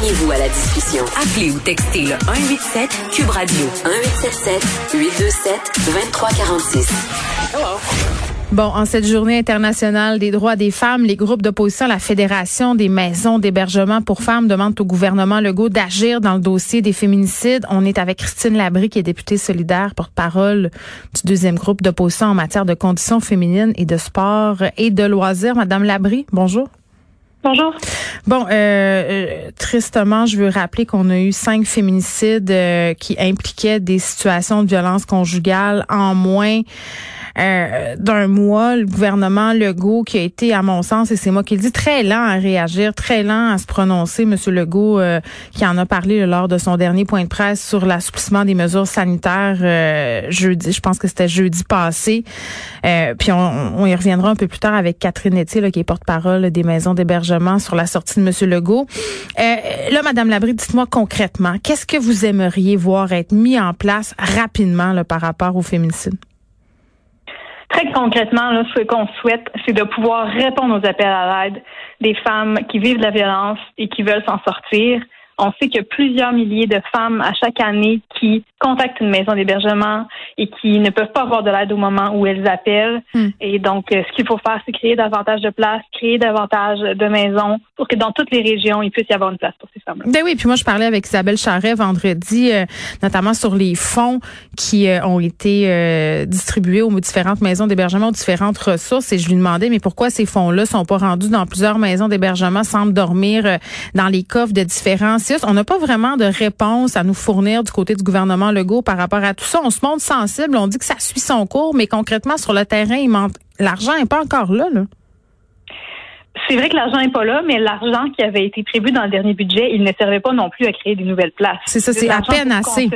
Joignez-vous à la discussion. Appelez ou textez le 187 Cube Radio 1877 827 2346. Bon, en cette journée internationale des droits des femmes, les groupes d'opposition la Fédération des maisons d'hébergement pour femmes demandent au gouvernement Legault d'agir dans le dossier des féminicides. On est avec Christine Labrie, qui est députée solidaire, porte-parole du deuxième groupe d'opposition en matière de conditions féminines et de sport et de loisirs. Madame Labrie, bonjour. Bonjour. Bon, euh, euh, tristement, je veux rappeler qu'on a eu cinq féminicides euh, qui impliquaient des situations de violence conjugale en moins d'un mois, le gouvernement Legault qui a été, à mon sens, et c'est moi qui le dis, très lent à réagir, très lent à se prononcer. Monsieur Legault, qui en a parlé lors de son dernier point de presse sur l'assouplissement des mesures sanitaires jeudi, je pense que c'était jeudi passé. puis on, y reviendra un peu plus tard avec Catherine Etier, qui est porte-parole des maisons d'hébergement sur la sortie de Monsieur Legault. là, Madame Labrie, dites-moi concrètement, qu'est-ce que vous aimeriez voir être mis en place rapidement par rapport au féminicide? Très concrètement, ce qu'on souhaite, c'est de pouvoir répondre aux appels à l'aide des femmes qui vivent de la violence et qui veulent s'en sortir. On sait qu'il y a plusieurs milliers de femmes à chaque année qui contactent une maison d'hébergement et qui ne peuvent pas avoir de l'aide au moment où elles appellent. Hmm. Et donc, euh, ce qu'il faut faire, c'est créer davantage de places, créer davantage de maisons pour que dans toutes les régions, il puisse y avoir une place pour ces femmes-là. Ben oui, puis moi, je parlais avec Isabelle Charret vendredi, euh, notamment sur les fonds qui euh, ont été distribués aux différentes maisons d'hébergement, aux différentes ressources. Et je lui demandais, mais pourquoi ces fonds-là sont pas rendus dans plusieurs maisons d'hébergement, semblent dormir dans les coffres de différents on n'a pas vraiment de réponse à nous fournir du côté du gouvernement Legault par rapport à tout ça. On se montre sensible, on dit que ça suit son cours, mais concrètement, sur le terrain, l'argent n'est pas encore là. C'est vrai que l'argent n'est pas là, mais l'argent qui avait été prévu dans le dernier budget, il ne servait pas non plus à créer des nouvelles places. C'est ça, c'est à peine assez.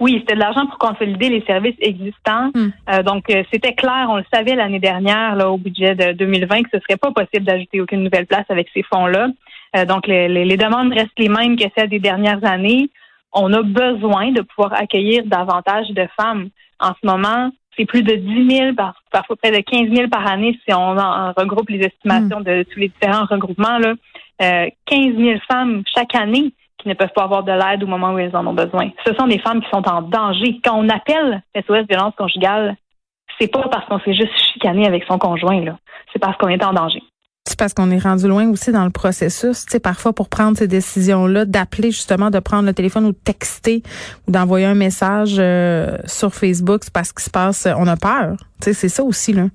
Oui, c'était de l'argent pour consolider les services existants. Hmm. Euh, donc, euh, c'était clair, on le savait l'année dernière, là, au budget de 2020, que ce serait pas possible d'ajouter aucune nouvelle place avec ces fonds-là. Euh, donc, les, les, demandes restent les mêmes que celles des dernières années. On a besoin de pouvoir accueillir davantage de femmes. En ce moment, c'est plus de 10 000, parfois près de 15 000 par année si on regroupe les estimations hmm. de tous les différents regroupements. Là. Euh, 15 000 femmes chaque année qui ne peuvent pas avoir de l'aide au moment où elles en ont besoin. Ce sont des femmes qui sont en danger. Quand on appelle SOS violence conjugale, c'est pas parce qu'on s'est juste chicané avec son conjoint, là. C'est parce qu'on est en danger parce qu'on est rendu loin aussi dans le processus. Tu sais, parfois pour prendre ces décisions-là, d'appeler justement, de prendre le téléphone ou de texter ou d'envoyer un message euh, sur Facebook, c'est parce qu'il se passe, on a peur. Tu sais, c'est ça aussi là.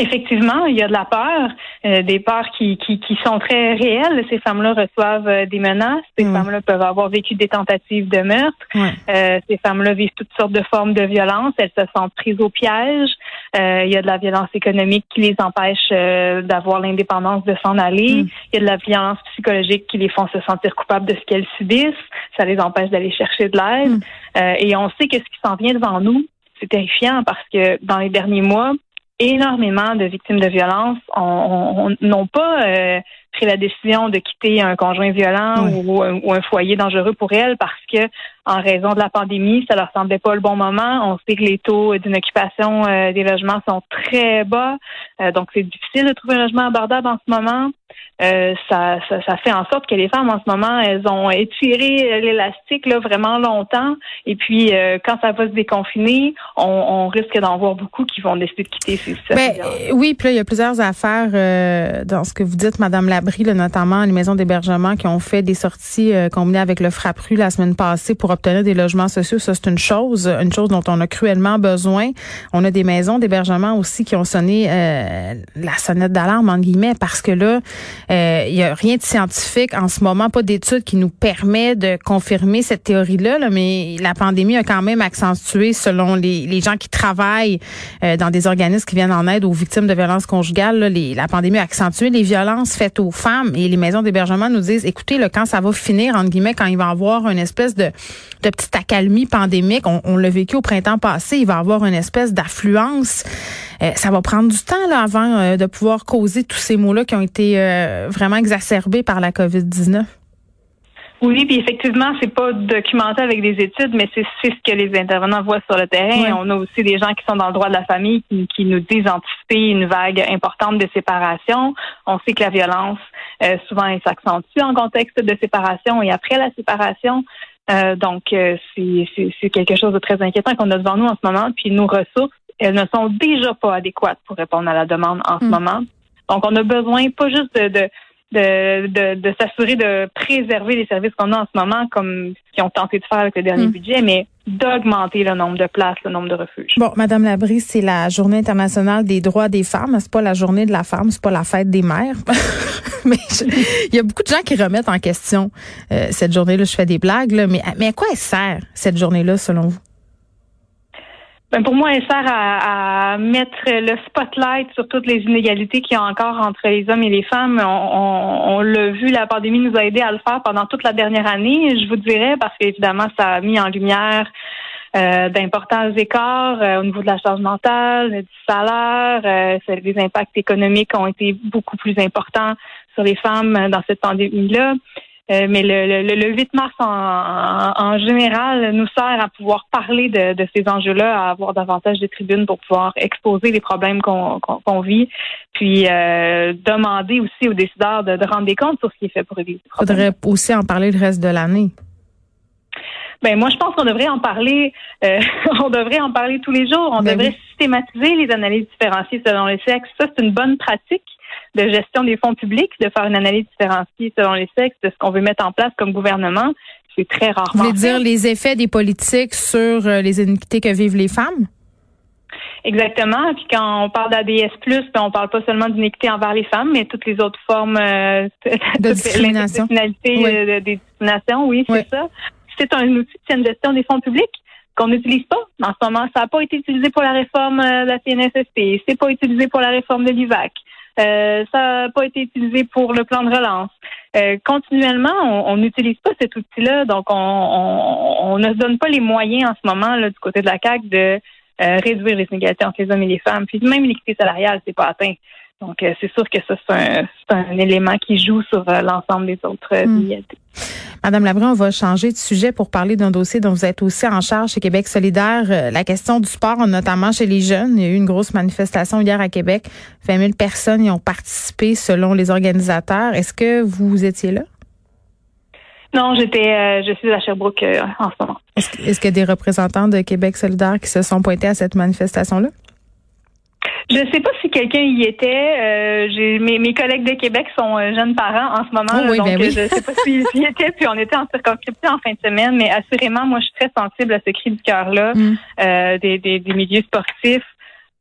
Effectivement, il y a de la peur, euh, des peurs qui, qui, qui, sont très réelles. Ces femmes-là reçoivent euh, des menaces. Ces femmes-là peuvent avoir vécu des tentatives de meurtre. Euh, ces femmes-là vivent toutes sortes de formes de violence. Elles se sentent prises au piège. il y a de la violence économique qui les empêche d'avoir l'indépendance de s'en aller. Mm. Il y a de la violence psychologique qui les font se sentir coupables de ce qu'elles subissent. Ça les empêche d'aller chercher de l'aide. Mm. et on sait que ce qui s'en vient devant nous, c'est terrifiant parce que dans les derniers mois, énormément de victimes de violence n'ont pas euh, pris la décision de quitter un conjoint violent ou, un foyer dangereux pour elles parce que, en raison de la pandémie, ça leur semblait pas le bon moment. On sait que les taux d'une occupation euh, des logements sont très bas, euh, donc c'est difficile de trouver un logement abordable en ce moment. Euh, ça, ça, fait en sorte que les femmes en ce moment, elles ont étiré l'élastique là vraiment longtemps. Et puis euh, quand ça va se déconfiner, on, on risque d'en voir beaucoup qui vont décider de quitter ces ben, Oui, puis là, il y a plusieurs affaires euh, dans ce que vous dites, Madame Labrie, là, notamment les maisons d'hébergement qui ont fait des sorties combinées avec le Frappru la semaine passée pour obtenir des logements sociaux. Ça, c'est une chose, une chose dont on a cruellement besoin. On a des maisons d'hébergement aussi qui ont sonné la sonnette d'alarme en guillemets parce que là il euh, y a rien de scientifique en ce moment, pas d'études qui nous permet de confirmer cette théorie-là, mais la pandémie a quand même accentué, selon les, les gens qui travaillent euh, dans des organismes qui viennent en aide aux victimes de violences conjugales, la pandémie a accentué les violences faites aux et les maisons d'hébergement nous disent, écoutez, le quand ça va finir, entre guillemets, quand il va y avoir une espèce de, petite accalmie pandémique, on, l'a vécu au printemps passé, il va y avoir une espèce d'affluence. Euh, ça va prendre du temps là, avant euh, de pouvoir causer tous ces mots-là qui ont été vraiment exacerbés par la COVID-19. Oui, puis effectivement, c'est pas documenté avec des études, mais c'est ce que les intervenants voient sur le terrain. On a aussi des gens qui sont dans le droit de la famille qui, nous disent anticiper une vague importante de séparation. On sait que la violence, euh, souvent, elle s'accentue en contexte de séparation et après la séparation. Euh, donc, euh, c'est quelque chose de très inquiétant qu'on a devant nous en ce moment. Puis nos ressources, elles ne sont déjà pas adéquates pour répondre à la demande en ce mm. moment. Donc, on a besoin pas juste de de, de, de s'assurer de préserver les services qu'on a en ce moment, comme ce qu'ils ont tenté de faire avec le dernier hmm. budget, mais d'augmenter le nombre de places, le nombre de refuges. Bon, Madame Labrie, c'est la Journée internationale des droits des femmes. C'est pas la journée de la femme, c'est pas la fête des mères. mais il y a beaucoup de gens qui remettent en question euh, cette journée-là. Je fais des blagues, là, mais, mais à quoi elle sert cette journée-là, selon vous? Ben pour moi, elle sert à, mettre le spotlight sur toutes les inégalités qu'il y a encore entre les hommes et les femmes. On, on, l'a vu, la pandémie nous a aidé à le faire pendant toute la dernière année, je vous dirais, parce qu'évidemment, ça a mis en lumière euh, d'importants écarts euh, au niveau de la charge mentale, du salaire. Euh, les impacts économiques ont été beaucoup plus importants sur les femmes dans cette pandémie-là. Euh, mais le, le, le, 8 mars en, en, général nous sert à pouvoir parler de, de ces enjeux-là, à avoir davantage de tribunes pour pouvoir exposer les problèmes qu'on vit, puis euh, demander aussi aux décideurs de, de, rendre des comptes sur ce qui est fait pour aider. Il faudrait aussi en parler le reste de l'année. Ben moi, je pense qu'on devrait en parler. Euh, on devrait en parler tous les jours. On ben devrait systématiser les analyses différenciées selon les sexes. Ça, c'est une bonne pratique de gestion des fonds publics, de faire une analyse différenciée selon les sexes de ce qu'on veut mettre en place comme gouvernement. C'est très rarement. Vous voulez dire les effets des politiques sur euh, les iniquités que vivent les femmes? Exactement. Puis quand on parle d'ADS+, ben on parle pas seulement d'iniquité envers les femmes, mais toutes les autres formes euh, de discrimination. Euh, des discriminations, oui, c'est ça. C'est un outil de gestion des fonds publics qu'on n'utilise pas. En ce moment, ça n'a pas été utilisé pour la réforme de la CNSSP, c'est pas utilisé pour la réforme de l'UVAC. Euh, ça n'a pas été utilisé pour le plan de relance. Euh, continuellement, on n'utilise pas cet outil-là, donc on, on, ne se donne pas les moyens en ce moment là, du côté de la CAC de euh, réduire les inégalités entre les hommes et les femmes. Puis même l'équité salariale, c'est pas atteint. Donc, euh, c'est sûr que ça, c'est un, élément qui joue sur euh, l'ensemble des autres euh, hmm. inégalités. Madame Labré, on va changer de sujet pour parler d'un dossier dont vous êtes aussi en charge chez Québec solidaire, la question du sport, notamment chez les jeunes. Il y a eu une grosse manifestation hier à Québec. 20 000 personnes y ont participé selon les organisateurs. Est-ce que vous étiez là? Non, j'étais, je suis à Sherbrooke en ce moment. Est-ce, est-ce qu'il y a des représentants de Québec solidaire qui se sont pointés à cette manifestation-là? Je ne sais pas si quelqu'un y était. Euh, j'ai mes, mes collègues de Québec sont euh, jeunes parents en ce moment, oh donc ben je ne sais pas s'ils y étaient. Puis on était en circonscription en fin de semaine, mais assurément, moi, je suis très sensible à ce cri du cœur-là mm. euh, des, des, des, milieux sportifs.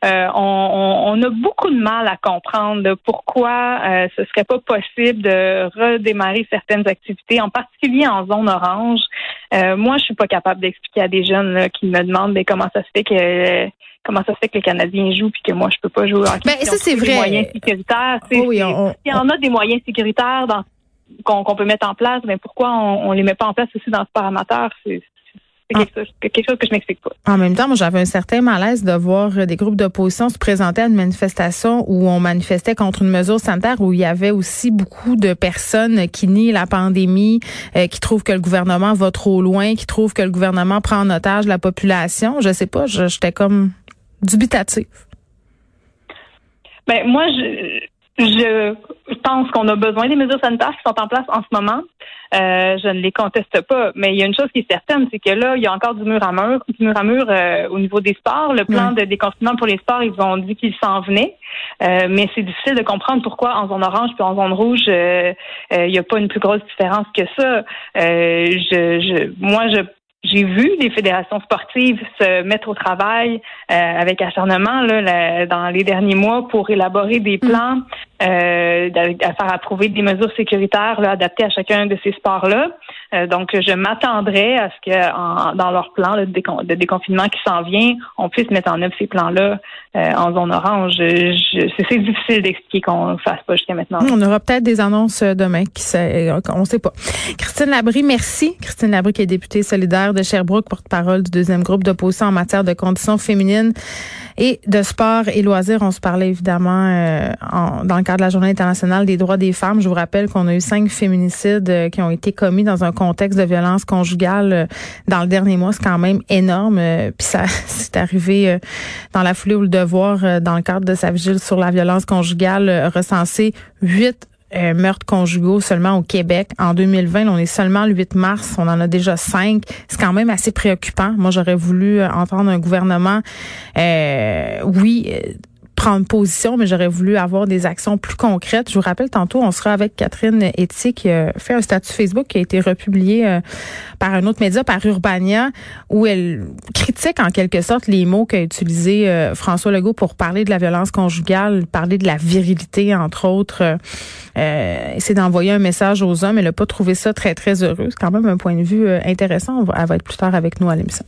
Euh, on, on, a beaucoup de mal à comprendre pourquoi euh, ce serait pas possible de redémarrer certaines activités, en particulier en zone orange. Euh, moi, je suis pas capable d'expliquer à des jeunes qui me demandent mais comment ça se fait que comment ça se fait que les Canadiens jouent puis que moi je peux pas jouer ben, ça c'est vrai. Moyens sécuritaires. Oh oui, on, S'il y en a des moyens sécuritaires qu'on peut mettre en place, mais ben, pourquoi on, on les met pas en place aussi dans ce paramètre C'est c'est quelque, chose que je m'explique pas. En même temps, moi, j'avais un certain malaise de voir des groupes d'opposition se présenter à une manifestation où on manifestait contre une mesure sanitaire où il y avait aussi beaucoup de personnes qui nient la pandémie, euh, qui trouvent que le gouvernement va trop loin, qui trouvent que le gouvernement prend en otage la population. Je sais pas, j'étais comme dubitative. Ben moi, je, je pense qu'on a besoin des mesures sanitaires qui sont en place en ce moment. Euh, je ne les conteste pas, mais il y a une chose qui est certaine, c'est que là, il y a encore du mur à mur, du mur à mur euh, au niveau des sports. Le plan de déconfinement pour les sports, ils ont dit qu'ils s'en venaient, euh, mais c'est difficile de comprendre pourquoi en zone orange puis en zone rouge, il n'y a pas une plus grosse différence que ça. je, je, moi, je j'ai vu les fédérations sportives se mettre au travail euh, avec acharnement là, dans les derniers mois pour élaborer des mm. plans, euh, à faire approuver des mesures sécuritaires là, adaptées à chacun de ces sports-là. Donc, je m'attendrais à ce que dans leur plan de, déconfinement qui s'en vient, on puisse mettre en œuvre ces plans-là en zone orange. C'est difficile d'expliquer qu'on ne fasse pas jusqu'à maintenant. On aura peut-être des annonces demain, qui sait, on ne sait pas. Christine Labrie, merci. Christine Labrie qui est députée solidaire de Sherbrooke, porte-parole du deuxième groupe d'opposition en matière de conditions féminines et de sport et loisirs. On se parlait évidemment euh, dans le cadre de la Journée internationale des droits des femmes. Je vous rappelle qu'on a eu cinq féminicides euh, qui ont été commis dans un contexte de violence conjugale euh, dans le dernier mois. C'est quand même énorme. Puis ça, c'est arrivé dans la foulée ou le devoir, dans le cadre de sa vigile sur la violence conjugale, recensé huit euh, meurtres conjugaux seulement au Québec. En 2020, on est seulement le 8 mars, on en a déjà cinq. C'est quand même assez préoccupant. Moi, j'aurais voulu euh, entendre un gouvernement, euh, oui, prendre position, mais j'aurais voulu avoir des actions plus concrètes. Je vous rappelle, tantôt, on sera avec Catherine Etty qui a fait un statut Facebook qui a été republié euh, par un autre média, par Urbania, où elle critique en quelque sorte les mots qu'a utilisé euh, François Legault pour parler de la violence conjugale, parler de la virilité, entre autres. Euh, essayer d'envoyer un message aux hommes. Elle n'a pas trouvé ça très, très heureux. C'est quand même un point de vue intéressant. Elle va être plus tard avec nous à l'émission.